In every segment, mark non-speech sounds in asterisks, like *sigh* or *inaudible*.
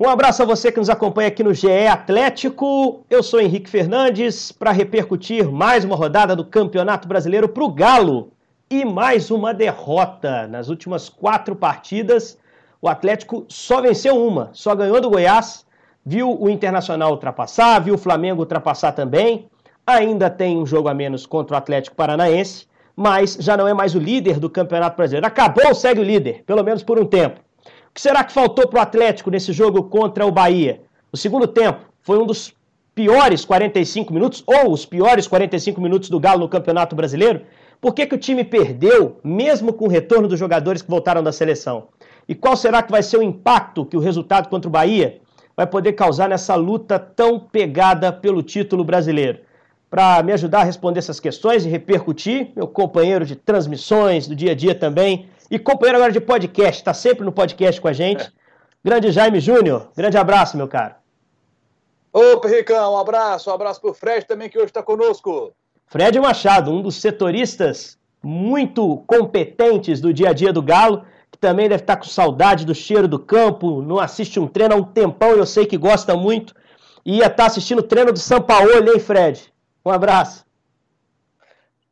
Um abraço a você que nos acompanha aqui no GE Atlético. Eu sou Henrique Fernandes para repercutir mais uma rodada do Campeonato Brasileiro para o Galo e mais uma derrota. Nas últimas quatro partidas, o Atlético só venceu uma, só ganhou do Goiás. Viu o Internacional ultrapassar, viu o Flamengo ultrapassar também. Ainda tem um jogo a menos contra o Atlético Paranaense, mas já não é mais o líder do Campeonato Brasileiro. Acabou, segue o líder, pelo menos por um tempo. O que será que faltou para o Atlético nesse jogo contra o Bahia? O segundo tempo foi um dos piores 45 minutos, ou os piores 45 minutos do Galo no Campeonato Brasileiro. Por que, que o time perdeu, mesmo com o retorno dos jogadores que voltaram da seleção? E qual será que vai ser o impacto que o resultado contra o Bahia vai poder causar nessa luta tão pegada pelo título brasileiro? Para me ajudar a responder essas questões e repercutir, meu companheiro de transmissões do dia a dia também, e companheiro agora de podcast, está sempre no podcast com a gente. Grande Jaime Júnior, grande abraço, meu caro. Opa, Ricão, um abraço, um abraço pro Fred também que hoje está conosco. Fred Machado, um dos setoristas muito competentes do dia a dia do Galo, que também deve estar tá com saudade do cheiro do campo, não assiste um treino há um tempão, eu sei que gosta muito. E ia estar tá assistindo o treino do São Paulo, hein, Fred? Um abraço.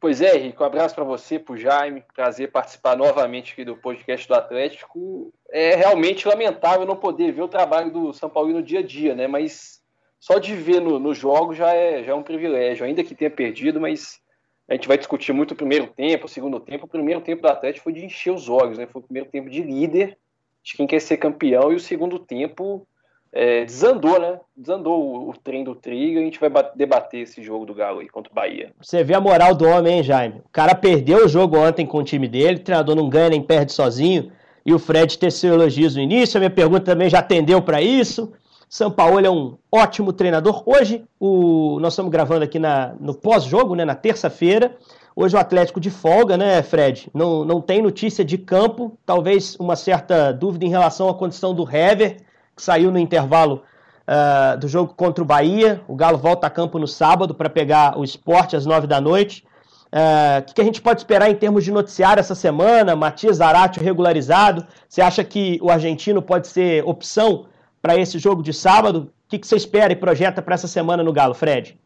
Pois é, Henrique, um abraço para você, para o Jaime. Prazer participar novamente aqui do podcast do Atlético. É realmente lamentável não poder ver o trabalho do São Paulo no dia a dia, né? Mas só de ver no, no jogo já é, já é um privilégio, ainda que tenha perdido, mas a gente vai discutir muito o primeiro tempo, o segundo tempo. O primeiro tempo do Atlético foi de encher os olhos, né? Foi o primeiro tempo de líder, de quem quer ser campeão, e o segundo tempo é, desandou, né? Desandou o, o trem do Trigo. A gente vai debater esse jogo do Galo aí contra o Bahia. Você vê a moral do homem, hein, Jaime? O cara perdeu o jogo ontem com o time dele, o treinador não ganha nem perde sozinho. E o Fred teceu elogios no início. A minha pergunta também já atendeu para isso. São Paulo é um ótimo treinador. Hoje, o, nós estamos gravando aqui na, no pós-jogo, né, na terça-feira. Hoje o Atlético de folga, né, Fred? Não, não tem notícia de campo. Talvez uma certa dúvida em relação à condição do Hever saiu no intervalo uh, do jogo contra o Bahia. O Galo volta a campo no sábado para pegar o esporte às nove da noite. O uh, que, a gente pode esperar em termos de noticiário essa semana? Matias Zarate regularizado. Você acha que o argentino pode ser opção para esse jogo de sábado? O que, que você espera e projeta para essa semana no Galo, Fred?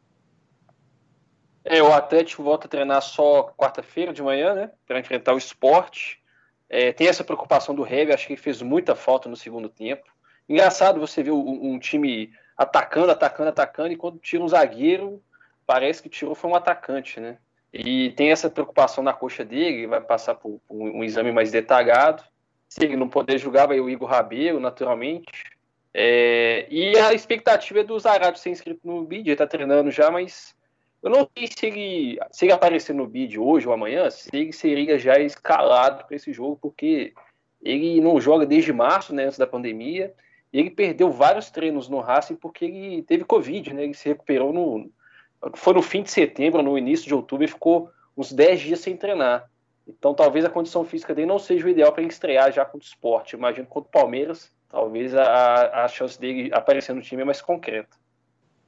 É, o Atlético volta a treinar só quarta-feira de manhã, né? Para enfrentar o esporte. É, tem essa preocupação do Heavy, acho que ele fez muita falta no segundo tempo. Engraçado você ver um, um, time atacando, atacando, atacando, e quando tira um zagueiro, parece que tirou foi um atacante, né? E tem essa preocupação na coxa dele, vai passar por, um exame mais detalhado. Se ele não poder jogar, vai o Igor Rabelo, naturalmente. É, e a expectativa é do Zarate ser inscrito no bid, ele tá treinando já, mas eu não sei se ele, se ele aparecer no bid hoje ou amanhã, se ele seria já escalado para esse jogo, porque ele não joga desde março, né, antes da pandemia, e ele perdeu vários treinos no Racing porque ele teve Covid, né? Ele se recuperou no. Foi no fim de setembro, no início de outubro, e ficou uns 10 dias sem treinar. Então talvez a condição física dele não seja o ideal para ele estrear já contra o esporte. Imagino contra o Palmeiras, talvez a, a chance dele aparecer no time é mais concreta.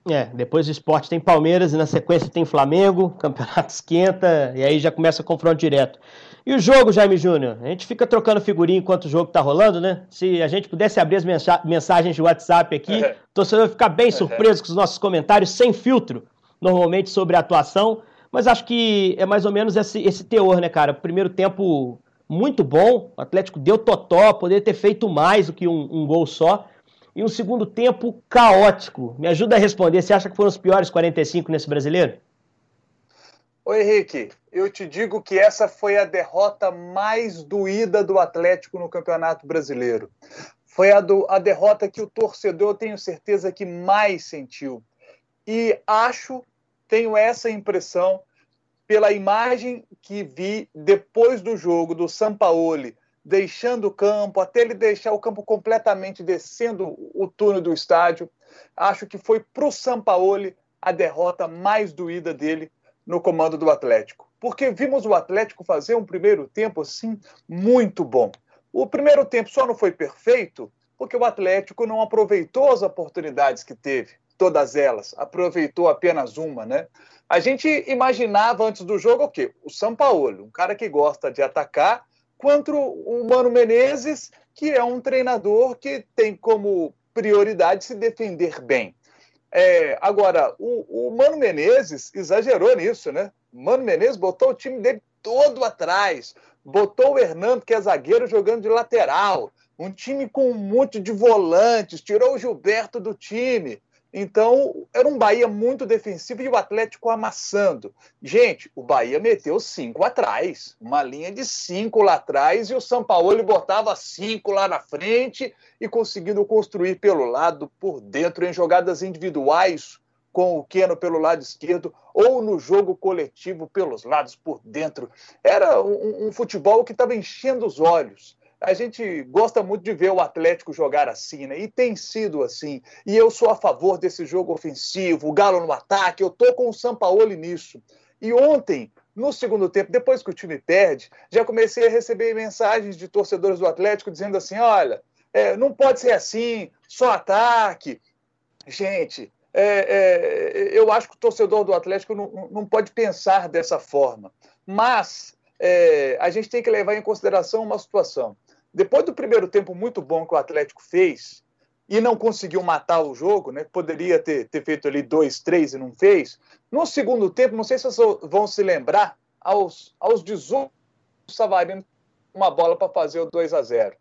É, depois do esporte tem Palmeiras e na sequência tem Flamengo, *laughs* campeonato esquenta, e aí já começa o confronto direto. E o jogo, Jaime Júnior? A gente fica trocando figurinha enquanto o jogo tá rolando, né? Se a gente pudesse abrir as mensagens de WhatsApp aqui, o torcedor vai ficar bem surpreso com os nossos comentários, sem filtro, normalmente sobre a atuação. Mas acho que é mais ou menos esse, esse teor, né, cara? Primeiro tempo muito bom, o Atlético deu totó, poderia ter feito mais do que um, um gol só. E um segundo tempo caótico. Me ajuda a responder, você acha que foram os piores 45 nesse brasileiro? Oi, Henrique, eu te digo que essa foi a derrota mais doída do Atlético no Campeonato Brasileiro. Foi a, do, a derrota que o torcedor, eu tenho certeza, que mais sentiu. E acho, tenho essa impressão, pela imagem que vi depois do jogo do Sampaoli, deixando o campo, até ele deixar o campo completamente descendo o túnel do estádio. Acho que foi para o Sampaoli a derrota mais doída dele no comando do Atlético. Porque vimos o Atlético fazer um primeiro tempo assim muito bom. O primeiro tempo só não foi perfeito porque o Atlético não aproveitou as oportunidades que teve, todas elas, aproveitou apenas uma, né? A gente imaginava antes do jogo o quê? O São Paulo, um cara que gosta de atacar, contra o Mano Menezes, que é um treinador que tem como prioridade se defender bem. É, agora, o, o, Mano Menezes exagerou nisso, né? Mano Menezes botou o time dele todo atrás, botou o Hernando, que é zagueiro, jogando de lateral, um time com um monte de volantes, tirou o Gilberto do time. Então, era um Bahia muito defensivo e o Atlético amassando. Gente, o Bahia meteu cinco atrás, uma linha de cinco lá atrás, e o São Paulo botava cinco lá na frente e conseguindo construir pelo lado, por dentro, em jogadas individuais, com o Keno pelo lado esquerdo, ou no jogo coletivo pelos lados por dentro. Era um, um futebol que estava enchendo os olhos a gente gosta muito de ver o Atlético jogar assim, né? E tem sido assim. E eu sou a favor desse jogo ofensivo, o Galo no ataque, eu tô com o Sampaoli nisso. E ontem, no segundo tempo, depois que o time perde, já comecei a receber mensagens de torcedores do Atlético dizendo assim: olha, é, não pode ser assim, só ataque. Gente, é, é, eu acho que o torcedor do Atlético não, não pode pensar dessa forma. Mas é, a gente tem que levar em consideração uma situação. Depois do primeiro tempo muito bom que o Atlético fez e não conseguiu matar o jogo, né? Poderia ter, ter feito ali dois, três e não fez. No segundo tempo, não sei se vocês vão se lembrar, aos, aos 18, o Savarino uma bola para fazer o 2 a 0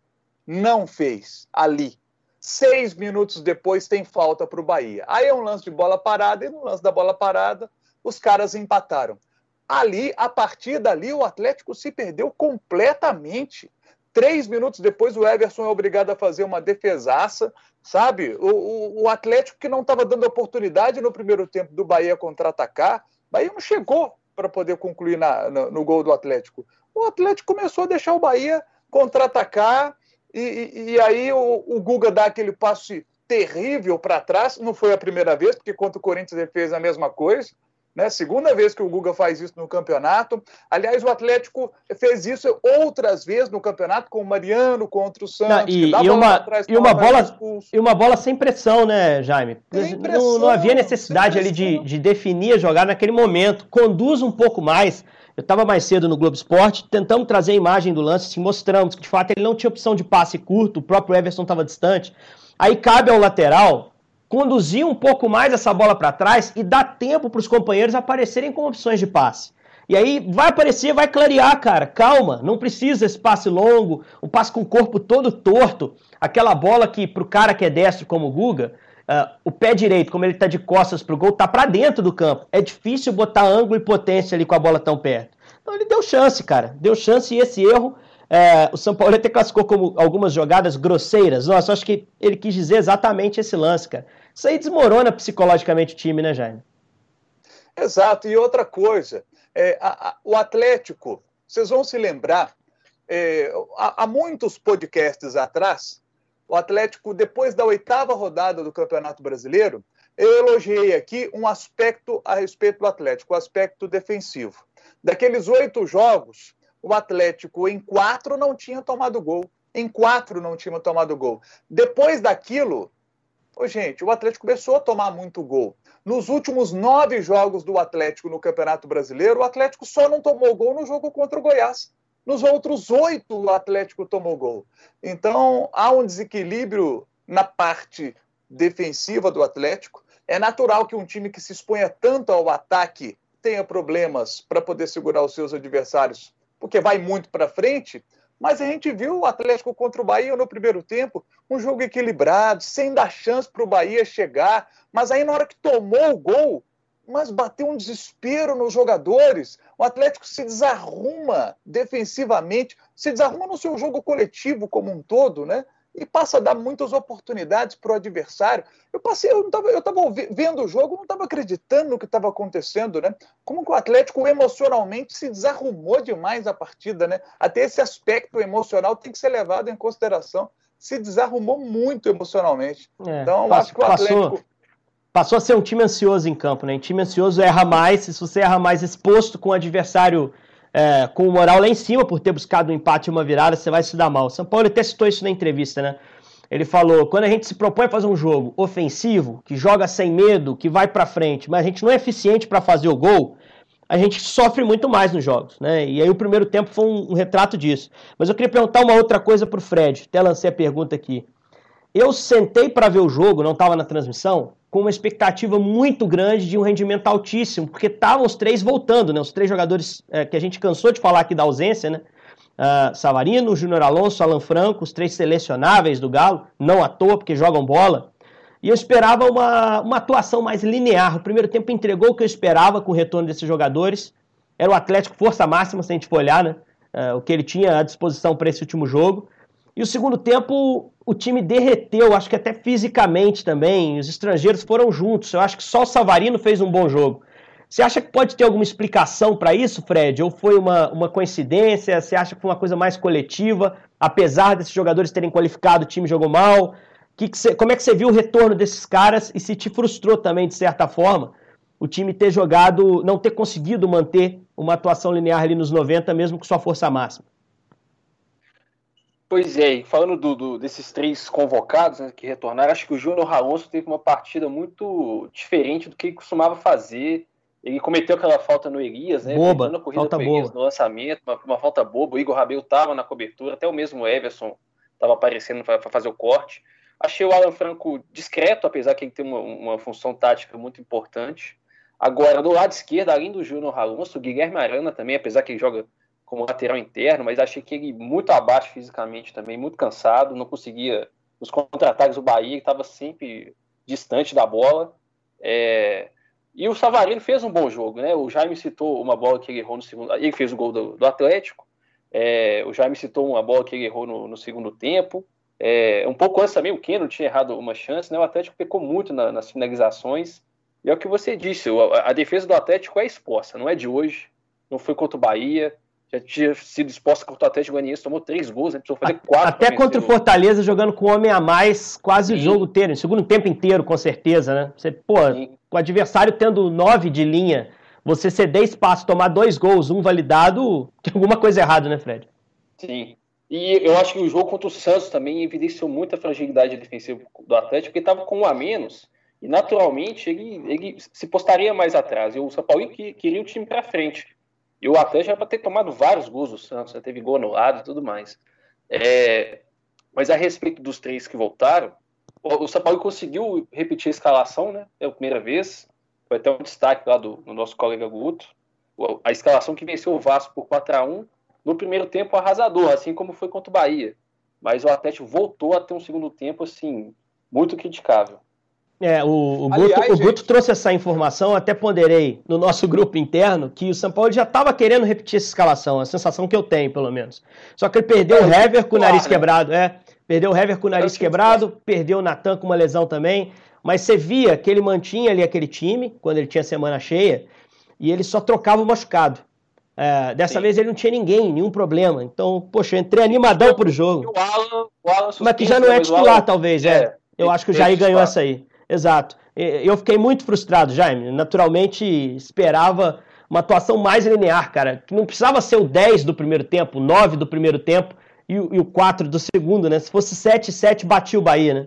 Não fez ali. Seis minutos depois tem falta para o Bahia. Aí é um lance de bola parada e no lance da bola parada os caras empataram. Ali, a partir dali, o Atlético se perdeu completamente. Três minutos depois, o Everson é obrigado a fazer uma defesaça, sabe? O, o, o Atlético que não estava dando oportunidade no primeiro tempo do Bahia contra-atacar, Bahia não chegou para poder concluir na, no, no, gol do Atlético. O Atlético começou a deixar o Bahia contra-atacar e, e, e, aí o, o Guga dá aquele passe terrível para trás. Não foi a primeira vez, porque contra o Corinthians ele fez a mesma coisa. Né? Segunda vez que o Guga faz isso no campeonato. Aliás, o Atlético fez isso outras vezes no campeonato, com o Mariano contra o Santos. Não, e, e, uma, e, uma bola, e uma bola sem pressão, né, Jaime? Pressão, não, não, havia necessidade ali de, de definir a jogada naquele momento. Conduz um pouco mais. Eu estava mais cedo no Globo Esporte, tentamos trazer a imagem do lance, assim, mostramos que de fato ele não tinha opção de passe curto, o próprio Everson estava distante. Aí cabe ao lateral conduzir um pouco mais essa bola para trás e dar tempo para os companheiros aparecerem com opções de passe. E aí vai aparecer, vai clarear, cara. Calma, não precisa esse passe longo, um passe com o corpo todo torto. Aquela bola que pro cara que é destro como o Guga, uh, o pé direito, como ele tá de costas pro gol, tá para dentro do campo. É difícil botar ângulo e potência ali com a bola tão perto. Então ele deu chance, cara. Deu chance e esse erro é, o São Paulo até classificou como algumas jogadas grosseiras. Nossa, acho que ele quis dizer exatamente esse lance, cara. Isso aí desmorona psicologicamente o time, né, Jaime? Exato. E outra coisa, é, a, a, o Atlético, vocês vão se lembrar, é, há, há muitos podcasts atrás, o Atlético, depois da oitava rodada do Campeonato Brasileiro, eu elogiei aqui um aspecto a respeito do Atlético, o aspecto defensivo. Daqueles oito jogos, o Atlético em quatro não tinha tomado gol. Em quatro não tinha tomado gol. Depois daquilo, oh, gente, o Atlético começou a tomar muito gol. Nos últimos nove jogos do Atlético no Campeonato Brasileiro, o Atlético só não tomou gol no jogo contra o Goiás. Nos outros oito, o Atlético tomou gol. Então, há um desequilíbrio na parte defensiva do Atlético. É natural que um time que se exponha tanto ao ataque tenha problemas para poder segurar os seus adversários porque vai muito para frente, mas a gente viu o Atlético contra o Bahia no primeiro tempo, um jogo equilibrado, sem dar chance para o Bahia chegar, mas aí na hora que tomou o gol, mas bateu um desespero nos jogadores. O Atlético se desarruma defensivamente, se desarruma no seu jogo coletivo como um todo, né? E passa a dar muitas oportunidades para o adversário. Eu passei, eu estava eu tava vendo o jogo, não estava acreditando no que estava acontecendo, né? Como que o Atlético emocionalmente se desarrumou demais a partida, né? Até esse aspecto emocional tem que ser levado em consideração. Se desarrumou muito emocionalmente. É, então, acho que o Atlético. Passou, passou a ser um time ansioso em campo, né? Um time ansioso erra mais, se você erra mais exposto com o adversário é, com moral lá em cima por ter buscado um empate e uma virada, você vai se dar mal. São Paulo até citou isso na entrevista, né? Ele falou: quando a gente se propõe a fazer um jogo ofensivo, que joga sem medo, que vai para frente, mas a gente não é eficiente para fazer o gol, a gente sofre muito mais nos jogos, né? E aí o primeiro tempo foi um, um retrato disso. Mas eu queria perguntar uma outra coisa pro Fred, até lancei a pergunta aqui. eu sentei para ver o jogo, não estava na transmissão, com uma expectativa muito grande de um rendimento altíssimo, porque estavam os três voltando, né? Os três jogadores é, que a gente cansou de falar aqui da ausência, né? Uh, Savarino, Júnior Alonso, Alan Franco, os três selecionáveis do Galo, não à toa, porque jogam bola. E eu esperava uma, uma atuação mais linear. O primeiro tempo entregou o que eu esperava com o retorno desses jogadores. Era o Atlético força máxima, se a gente for olhar, né? Uh, o que ele tinha à disposição para esse último jogo. E o segundo tempo, o time derreteu, acho que até fisicamente também. Os estrangeiros foram juntos. Eu acho que só o Savarino fez um bom jogo. Você acha que pode ter alguma explicação para isso, Fred? Ou foi uma, uma coincidência? Você acha que foi uma coisa mais coletiva? Apesar desses jogadores terem qualificado, o time jogou mal? Que que você, como é que você viu o retorno desses caras e se te frustrou também, de certa forma, o time ter jogado, não ter conseguido manter uma atuação linear ali nos 90, mesmo com sua força máxima? Pois é, falando do, do, desses três convocados né, que retornaram, acho que o Júnior Alonso teve uma partida muito diferente do que ele costumava fazer. Ele cometeu aquela falta no Elias, né? Boba, na corrida falta boba. no lançamento, uma, uma, falta boba. O Igor Rabelo estava na cobertura, até o mesmo Everson estava aparecendo para fazer o corte. Achei o Alan Franco discreto, apesar que ele tem uma, uma função tática muito importante. Agora, do lado esquerdo, além do Júnior Alonso, o Guilherme Arana também, apesar que ele joga como lateral interno, mas achei que ele muito abaixo fisicamente também, muito cansado, não conseguia. Os contra-ataques do Bahia estava sempre distante da bola. É... E o Savarino fez um bom jogo, né? O Jaime citou uma bola que ele errou no segundo. Ele fez o gol do, do Atlético. É... O Jaime citou uma bola que ele errou no, no segundo tempo. É... Um pouco antes também, o Keno tinha errado uma chance, né? O Atlético pecou muito na, nas finalizações. E é o que você disse, a, a defesa do Atlético é exposta, não é de hoje. Não foi contra o Bahia já tinha sido exposta contra o Atlético Goianiense, tomou três gols, né? precisou fazer quatro. Até contra o Fortaleza, jogando com homem a mais, quase Sim. o jogo inteiro, segundo tempo inteiro, com certeza, né? Você, pô, Sim. o adversário tendo nove de linha, você ceder espaço, tomar dois gols, um validado, *laughs* tem alguma coisa errada, né, Fred? Sim. E eu acho que o jogo contra o Santos também evidenciou muita fragilidade defensiva do Atlético, porque estava com um a menos, e naturalmente ele, ele se postaria mais atrás. E o São Paulo queria o time para frente. E o Atlético já para ter tomado vários gols do Santos, já teve gol anulado e tudo mais. É, mas a respeito dos três que voltaram, o São Paulo conseguiu repetir a escalação, né? É a primeira vez. Foi até um destaque lá do, do nosso colega Guto. A escalação que venceu o Vasco por 4 a 1 no primeiro tempo arrasador, assim como foi contra o Bahia. Mas o Atlético voltou a ter um segundo tempo, assim, muito criticável. É, o, o, Guto, o Guto trouxe essa informação, até ponderei no nosso *laughs* grupo interno, que o São Paulo já estava querendo repetir essa escalação, a sensação que eu tenho, pelo menos. Só que ele perdeu é, o Hever com o nariz quebrado, é. Perdeu o Hever com o nariz quebrado, perdeu o Natan com uma lesão também, mas você via que ele mantinha ali aquele time, quando ele tinha semana cheia, e ele só trocava o machucado. É, dessa Sim. vez ele não tinha ninguém, nenhum problema. Então, poxa, eu entrei animadão pro jogo. O Alan, o Alan mas que já não é titular, Alan, talvez, é. é. Eu acho que o Jair ganhou essa aí. Exato. Eu fiquei muito frustrado, Jaime. Naturalmente esperava uma atuação mais linear, cara. Que não precisava ser o 10 do primeiro tempo, o 9 do primeiro tempo e o, e o 4 do segundo, né? Se fosse 7 7, batia o Bahia, né?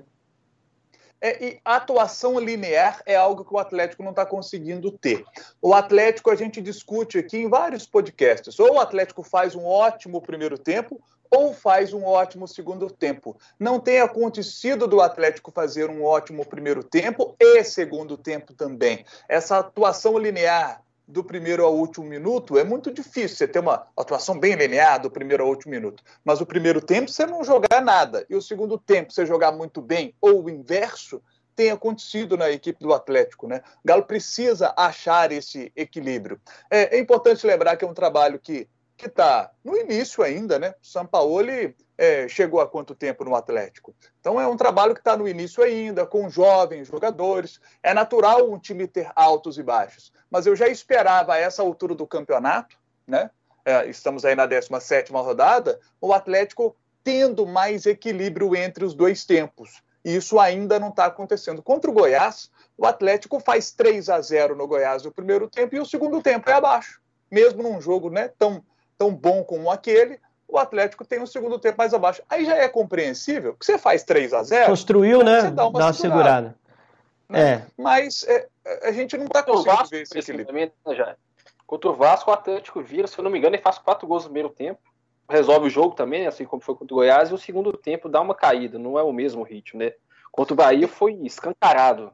É, e a atuação linear é algo que o Atlético não está conseguindo ter. O Atlético, a gente discute aqui em vários podcasts. Ou o Atlético faz um ótimo primeiro tempo, ou faz um ótimo segundo tempo. Não tem acontecido do Atlético fazer um ótimo primeiro tempo e segundo tempo também. Essa atuação linear do primeiro ao último minuto é muito difícil. Você ter uma atuação bem linear do primeiro ao último minuto. Mas o primeiro tempo você não jogar nada e o segundo tempo você jogar muito bem ou o inverso tem acontecido na equipe do Atlético, né? O Galo precisa achar esse equilíbrio. É, é importante lembrar que é um trabalho que que está no início ainda, né? O Sampaoli é, chegou há quanto tempo no Atlético? Então é um trabalho que está no início ainda, com jovens jogadores. É natural um time ter altos e baixos, mas eu já esperava a essa altura do campeonato, né? É, estamos aí na 17 rodada, o Atlético tendo mais equilíbrio entre os dois tempos. E isso ainda não está acontecendo. Contra o Goiás, o Atlético faz 3 a 0 no Goiás no primeiro tempo e o segundo tempo é abaixo. Mesmo num jogo né, tão tão bom como aquele, o Atlético tem um segundo tempo mais abaixo. Aí já é compreensível que você faz 3 a 0 Construiu, né? Você dá uma, dá uma segurada. Né? É. Mas é, a gente não está conseguindo Vasco, ver esse equilíbrio. Já. Contra o Vasco, o Atlético vira, se eu não me engano, ele faz quatro gols no primeiro tempo. resolve o jogo também, assim como foi contra o Goiás, e o segundo tempo dá uma caída, não é o mesmo ritmo, né? Contra o Bahia foi escancarado.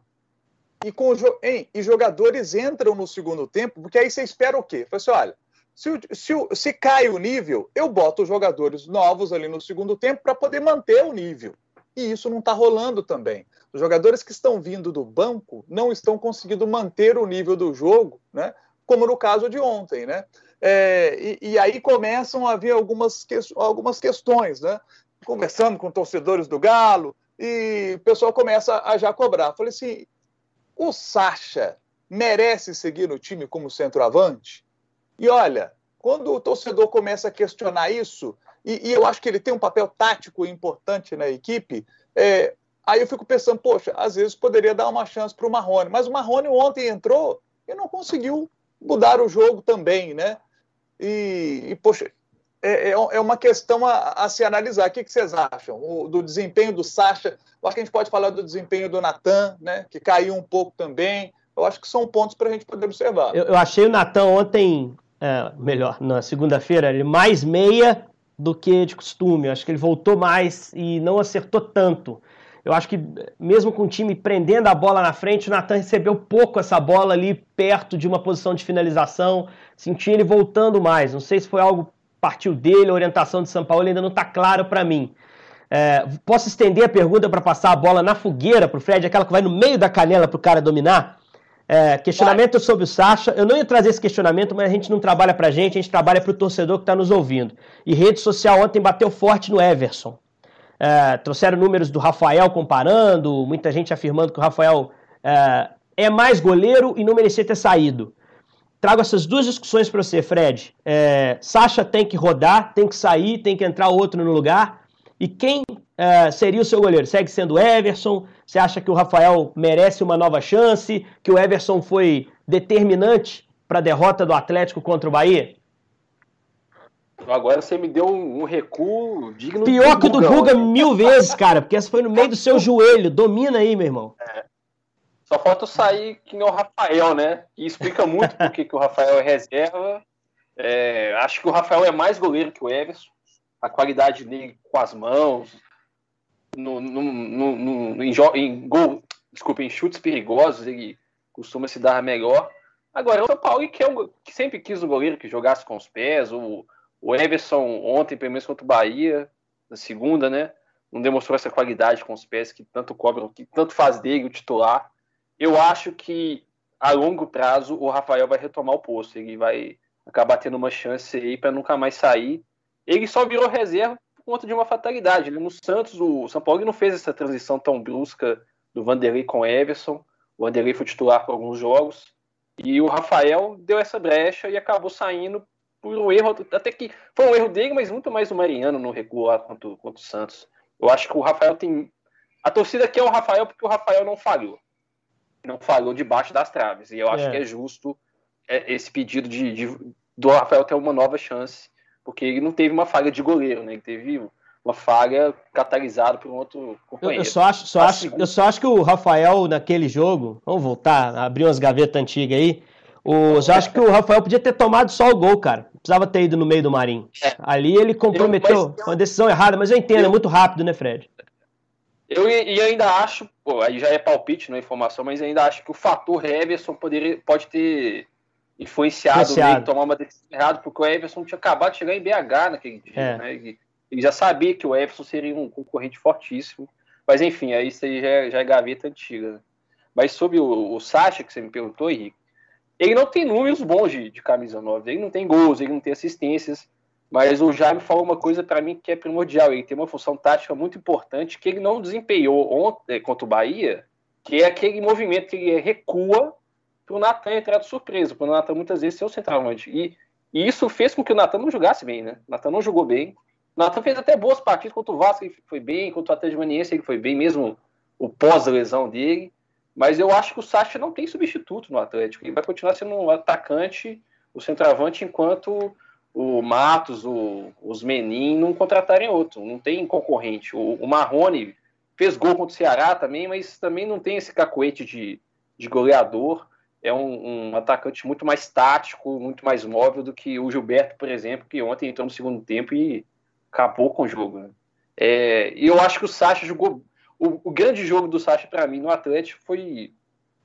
E, com, hein, e jogadores entram no segundo tempo, porque aí você espera o quê? Fala assim, olha, se, se, se cai o nível, eu boto os jogadores novos ali no segundo tempo para poder manter o nível. E isso não está rolando também. Os jogadores que estão vindo do banco não estão conseguindo manter o nível do jogo, né? como no caso de ontem. Né? É, e, e, aí começam a haver algumas, que, algumas questões. Né? Conversando com torcedores do Galo, e o pessoal começa a já cobrar. Falei assim: o Sacha merece seguir no time como centroavante? E olha, quando o torcedor começa a questionar isso, e, e eu acho que ele tem um papel tático importante na equipe, é, aí eu fico pensando, poxa, às vezes poderia dar uma chance para o Marrone, mas o Marrone ontem entrou e não conseguiu mudar o jogo também, né? E, e poxa, é, é, é uma questão a, a, se analisar. O que, que vocês acham? O, do desempenho do Sacha? Eu acho que a gente pode falar do desempenho do Natan, né? Que caiu um pouco também. Eu acho que são pontos para a gente poder observar. Eu, eu achei o Natan ontem é, melhor, na segunda-feira, ele mais meia do que de costume. Eu acho que ele voltou mais e não acertou tanto. Eu acho que, mesmo com o time prendendo a bola na frente, o Natan recebeu pouco essa bola ali perto de uma posição de finalização. Senti ele voltando mais. Não sei se foi algo partiu dele, a orientação de São Paulo ainda não está claro para mim. É, posso estender a pergunta para passar a bola na fogueira para o Fred, aquela que vai no meio da canela para o cara dominar? É, questionamento Vai. sobre o Sacha. Eu não ia trazer esse questionamento, mas a gente não trabalha pra gente, a gente trabalha pro torcedor que está nos ouvindo. E rede social ontem bateu forte no Everson. É, trouxeram números do Rafael comparando, muita gente afirmando que o Rafael é, é mais goleiro e não merecia ter saído. Trago essas duas discussões para você, Fred. É, Sacha tem que rodar, tem que sair, tem que entrar outro no lugar. E quem é, seria o seu goleiro? Segue sendo Everson? Você acha que o Rafael merece uma nova chance? Que o Everson foi determinante para a derrota do Atlético contra o Bahia? Agora você me deu um, recuo digno Pior que o do Guga mil vezes, cara, porque essa foi no meio do seu joelho. Domina aí, meu irmão. É. Só falta sair que nem o Rafael, né? E explica muito por que o Rafael é reserva. É, acho que o Rafael é mais goleiro que o Everson. A qualidade dele com as mãos, no, no, no, em, em, gol, desculpa, em chutes perigosos, ele costuma se dar melhor. Agora, o São Paulo que, é um, que sempre quis um goleiro que jogasse com os pés. O, o Everson, ontem, pelo menos contra o Bahia, na segunda, né? Não demonstrou essa qualidade com os pés que tanto cobram, que tanto faz dele o titular. Eu acho que a longo prazo o Rafael vai retomar o posto. Ele vai acabar tendo uma chance aí para nunca mais sair. Ele só virou reserva conta de uma fatalidade. Ele, no Santos, o São Paulo não fez essa transição tão brusca do Vanderlei com Everson. O Vanderlei foi titular por alguns jogos. E o Rafael deu essa brecha e acabou saindo por um erro, até que foi um erro dele, mas muito mais o Mariano no recuo contra, contra o Santos. Eu acho que o Rafael tem. A torcida quer o Rafael porque o Rafael não falhou. Não falhou debaixo das traves. E eu acho é. que é justo é, esse pedido de, de, do Rafael ter uma nova chance porque ele não teve uma falha de goleiro, né? Ele teve uma falha catalisada por um outro companheiro. Eu, só acho, só acho, eu só acho que o Rafael naquele jogo, vamos voltar, abrir umas gavetas antigas aí. O, eu acho que o Rafael podia ter tomado só o gol, cara. Precisava ter ido no meio do Marinho. É. Ali ele comprometeu eu, uma decisão errada, mas eu entendo, eu, é muito rápido, né, Fred? Eu e ainda acho, pô, aí já é palpite, não é informação, mas ainda acho que o fator Everson poderia, pode ter influenciado, influenciado. tomar uma decisão errada, porque o Everson tinha acabado de chegar em BH naquele dia, é. né? Ele, ele, já sabia que o Everson seria um concorrente fortíssimo. Mas enfim, aí isso aí já, é, já é gaveta antiga. Né? Mas sobre o, o Sacha, que você me perguntou, Henrique, ele não tem números bons de, de camisa 9. Ele não tem gols, ele não tem assistências. Mas o Jaime falou uma coisa para mim que é primordial. Ele tem uma função tática muito importante que ele não desempenhou ontem contra o Bahia, que é aquele movimento que ele recua para o Natan entrar de surpresa, para o Natan muitas vezes ser o centroavante. E, e isso fez com que o Natan não jogasse bem, né? O Natan não jogou bem. O Natan fez até boas partidas contra o Vasco, ele foi bem, contra o Atlético Maniense ele foi bem, mesmo o pós-lesão dele. Mas eu acho que o Sacha não tem substituto no Atlético. Ele vai continuar sendo um atacante, o centroavante, enquanto o Matos, o, os Menin não contratarem outro. Não tem concorrente. O, o Marrone fez gol contra o Ceará também, mas também não tem esse cacoete de, de goleador. É um, um, atacante muito mais tático, muito mais móvel do que o Gilberto, por exemplo, que ontem entrou no segundo tempo e acabou com o jogo. Né? É, e eu acho que o Sacha jogou. O, o grande jogo do Sacha, para mim, no Atlético foi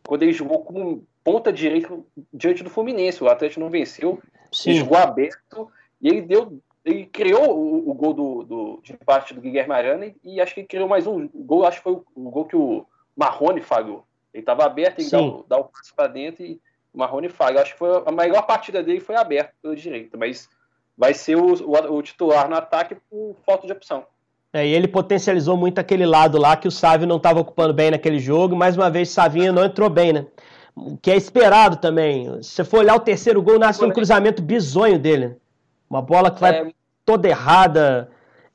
quando ele jogou como ponta direita diante do Fluminense. O Atlético não venceu, Sim. ele jogou aberto e ele deu. Ele criou o, o gol do, do, de parte do Guilherme Arana e, e, acho que ele criou mais um gol. Acho que foi o, o gol que o Marrone falhou. Ele estava aberto, ele dá, o, dá passe para dentro e o Marrone falha. Acho que foi a maior partida dele foi aberta pela direita, mas vai ser o, o, o, titular no ataque por falta de opção. É, e ele potencializou muito aquele lado lá que o Sávio não estava ocupando bem naquele jogo. Mais uma vez, Savinho não entrou bem, né? O que é esperado também. Se você for olhar o terceiro gol, nasce um cruzamento bizonho dele. Uma bola que vai é... toda errada.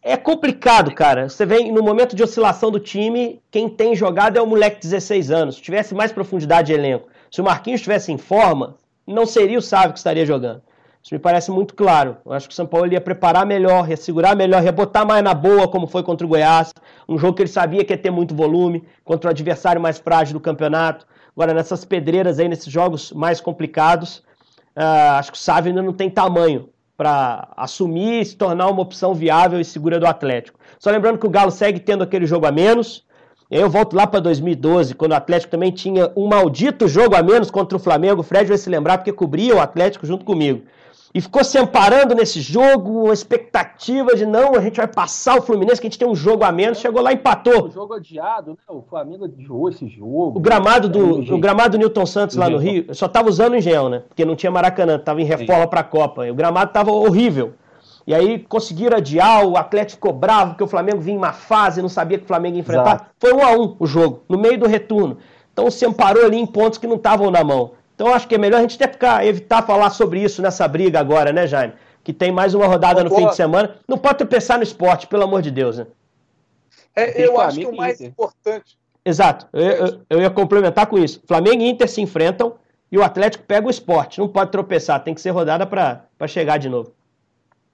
É complicado, cara. Você vem no momento de oscilação do time, quem tem jogado é o moleque de 16 anos. Se tivesse mais profundidade de elenco, se o Marquinhos estivesse em forma, não seria o Sávio que estaria jogando. Isso me parece muito claro. Eu acho que o São Paulo ia preparar melhor, ia segurar melhor, ia botar mais na boa, como foi contra o Goiás. Um jogo que ele sabia que ia ter muito volume, contra o adversário mais frágil do campeonato. Agora, nessas pedreiras aí, nesses jogos mais complicados, uh, acho que o Sávio ainda não tem tamanho para assumir e se tornar uma opção viável e segura do Atlético. Só lembrando que o Galo segue tendo aquele jogo a menos. Eu volto lá para 2012, quando o Atlético também tinha um maldito jogo a menos contra o Flamengo. O Fred vai se lembrar porque cobria o Atlético junto comigo e ficou se amparando nesse jogo, uma expectativa de não, a gente vai passar o Fluminense, que a gente tem um jogo a menos, chegou lá e empatou. O jogo adiado, né? O Flamengo adiou esse jogo. O gramado do, o gramado Newton Santos lá no Rio, só tava usando o Engenhão, né? Porque não tinha Maracanã, tava em reforma para a Copa. O gramado tava horrível. E aí conseguiram adiar, o Atlético ficou bravo, porque o Flamengo vinha em uma fase, não sabia que o Flamengo ia enfrentar. Exato. Foi um a um o jogo, no meio do retorno. Então se amparou ali em pontos que não estavam na mão. Então acho que é melhor a gente até ficar, evitar falar sobre isso nessa briga agora, né, Jaime? Que tem mais uma rodada no fim de semana. Não pode pensar no esporte, pelo amor de Deus, né? É, eu acho que o mais importante. Exato, eu, eu, eu, ia complementar com isso. Flamengo e Inter se enfrentam e o Atlético pega o esporte. Não pode tropeçar, tem que ser rodada para chegar de novo.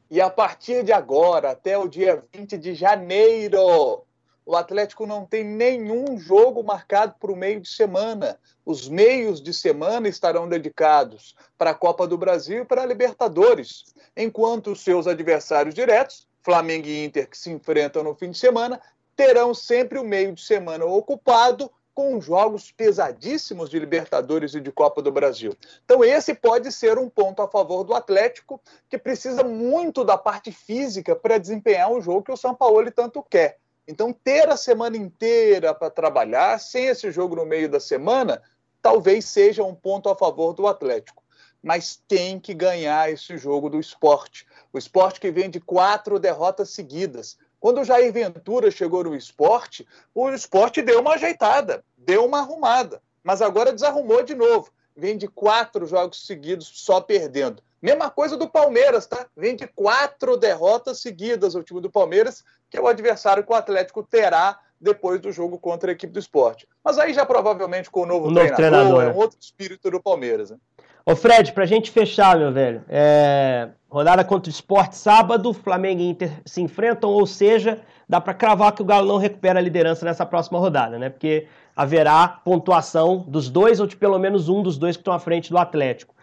E a partir de agora, até o dia 20 de janeiro, o Atlético não tem nenhum jogo marcado para o meio de semana. Os meios de semana estarão dedicados para a Copa do Brasil e para a Libertadores, enquanto os seus adversários diretos, Flamengo e Inter, que se enfrentam no fim de semana, terão sempre o meio de semana ocupado com jogos pesadíssimos de Libertadores e de Copa do Brasil. Então, esse pode ser um ponto a favor do Atlético, que precisa muito da parte física para desempenhar um jogo que o São Paulo tanto quer. Então, ter a semana inteira para trabalhar, sem esse jogo no meio da semana, talvez seja um ponto a favor do Atlético. Mas tem que ganhar esse jogo do esporte. O esporte que vem de quatro derrotas seguidas. Quando o Jair Ventura chegou no esporte, o esporte deu uma ajeitada, deu uma arrumada. Mas agora desarrumou de novo. Vem de quatro jogos seguidos só perdendo. Mesma coisa do Palmeiras, tá? Vem de quatro derrotas seguidas o time do Palmeiras, que é o adversário que o Atlético terá depois do jogo contra a equipe do esporte. Mas aí já provavelmente com o novo, treinador, treinador, é um outro espírito do Palmeiras. Né? Ô Fred, pra gente fechar, meu velho, é... rodada contra o esporte sábado, Flamengo e Inter se enfrentam, ou seja, dá para cravar que o Galo não recupera a liderança nessa próxima rodada, né? Porque haverá pontuação dos dois ou de pelo menos um dos dois que estão à frente do Atlético.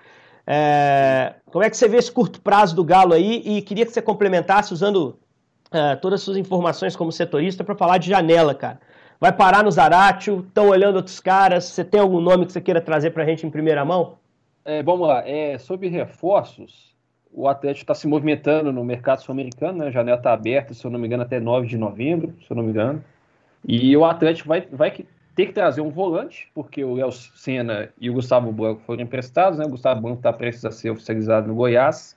É, como é que você vê esse curto prazo do Galo aí? E queria que você complementasse usando é, todas as suas informações como setorista para falar de janela, cara. Vai parar no Zaratio? Estão olhando outros caras? Você tem algum nome que você queira trazer para a gente em primeira mão? É, vamos lá. É, sobre reforços, o Atlético está se movimentando no mercado sul-americano, né? a janela está aberta, se eu não me engano, até 9 de novembro, se eu não me engano. E o Atlético vai, vai ter que trazer um volante, porque o Léo Senna e o Gustavo Branco foram emprestados, né? O Gustavo Branco está prestes a ser oficializado no Goiás.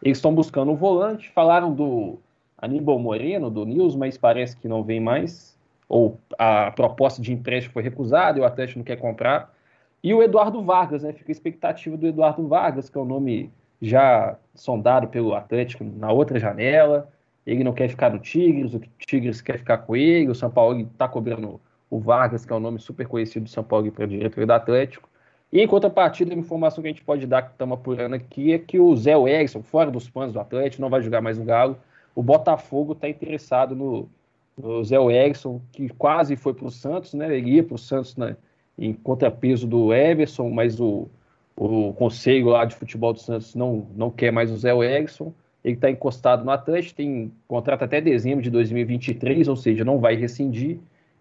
Eles estão buscando um volante. Falaram do Aníbal Moreno, do News, mas parece que não vem mais. Ou a proposta de empréstimo foi recusada e o Atlético não quer comprar. E o Eduardo Vargas, né? Fica a expectativa do Eduardo Vargas, que é o um nome já sondado pelo Atlético na outra janela. Ele não quer ficar no Tigres, o Tigres quer ficar com ele, o São Paulo está cobrando o Vargas, que é um nome super conhecido do São Paulo para diretoria do Atlético. E em contrapartida, a informação que a gente pode dar, que estamos apurando aqui, é que o Zé Erickson, fora dos planos do Atlético, não vai jogar mais no Galo. O Botafogo está interessado no, no Zé Erickson, que quase foi para o Santos, né? Ele ia para o Santos né, em contrapeso do Everson, mas o, o conselho lá de futebol do Santos não, não quer mais o Zé Everson. Ele está encostado no Atlético, tem contrato até dezembro de 2023, ou seja, não vai rescindir.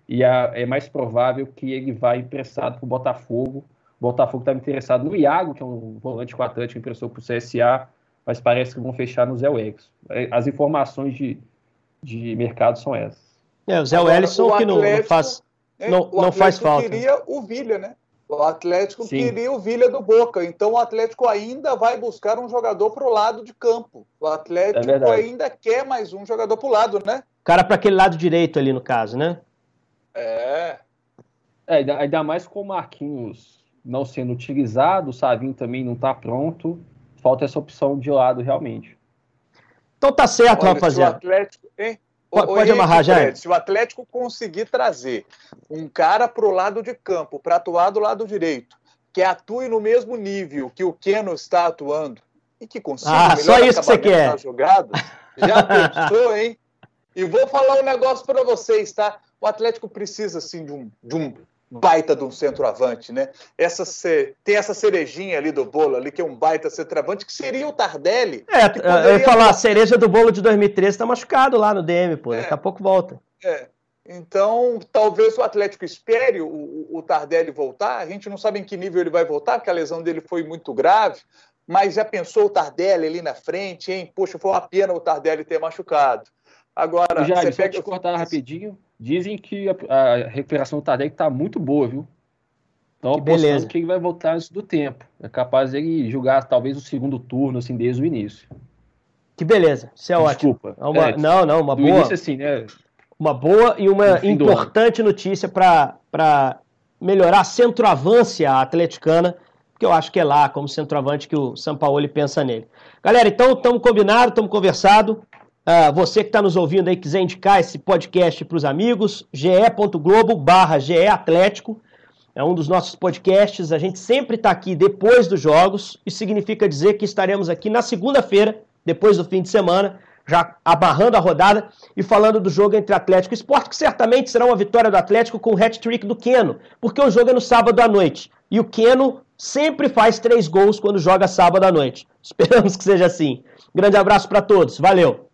E a, é mais provável que ele vá emprestado para o Botafogo. O Botafogo estava interessado no Iago, que é um volante com o Atlético, emprestou para o CSA, mas parece que vão fechar no Zé Wellison. É, as informações de, de mercado são essas. É, o Zé Wellison que não, não faz, não, não faz falta. queria o Vilha, né? O Atlético Sim. queria o Vilha do Boca, então o Atlético ainda vai buscar um jogador para o lado de campo. O Atlético é ainda quer mais um jogador para o lado, né? Cara para aquele lado direito ali no caso, né? É. é ainda mais com o Marquinhos não sendo utilizado, o Savinho também não está pronto. Falta essa opção de lado realmente. Então tá certo, Olha, rapaziada. o Atlético, hein? Pode, pode amarrar já. Se o Atlético conseguir trazer um cara para o lado de campo, para atuar do lado direito, que atue no mesmo nível que o Keno está atuando e que consiga ah, só isso que você quer. jogada, já pensou, hein? E vou falar um negócio para vocês, tá? O Atlético precisa, assim, de um, de um baita de um centroavante, né? Essa tem essa cerejinha ali do bolo ali que é um baita centroavante que seria o Tardelli. É, poderia... eu ia falar, a cereja do bolo de 2013 está machucado lá no DM, pô, é, daqui a pouco volta. É. Então, talvez o Atlético espere o, o Tardelli voltar. A gente não sabe em que nível ele vai voltar, porque a lesão dele foi muito grave. Mas já pensou o Tardelli ali na frente, hein? Poxa, foi uma pena o Tardelli ter machucado. Agora, já, você pega... te cortar rapidinho. Dizem que a, a recuperação do Tardelli está muito boa, viu? Então, que beleza. que ele vai voltar antes do tempo. É capaz de ele jogar talvez o segundo turno, assim, desde o início. Que beleza, isso é Desculpa. ótimo. É uma, é, não, não, uma boa. Início, assim, né? Uma boa e uma importante notícia para melhorar a centroavância atleticana, porque eu acho que é lá, como centroavante, que o São Paulo pensa nele. Galera, então estamos combinados, estamos conversado. Uh, você que está nos ouvindo aí, quiser indicar esse podcast para os amigos, ge.globo barra Atlético. É um dos nossos podcasts. A gente sempre está aqui depois dos jogos. Isso significa dizer que estaremos aqui na segunda-feira, depois do fim de semana, já abarrando a rodada e falando do jogo entre Atlético e Esporte, que certamente será uma vitória do Atlético com o hat-trick do Keno, porque o jogo é no sábado à noite. E o Keno sempre faz três gols quando joga sábado à noite. *laughs* Esperamos que seja assim. Grande abraço para todos. Valeu!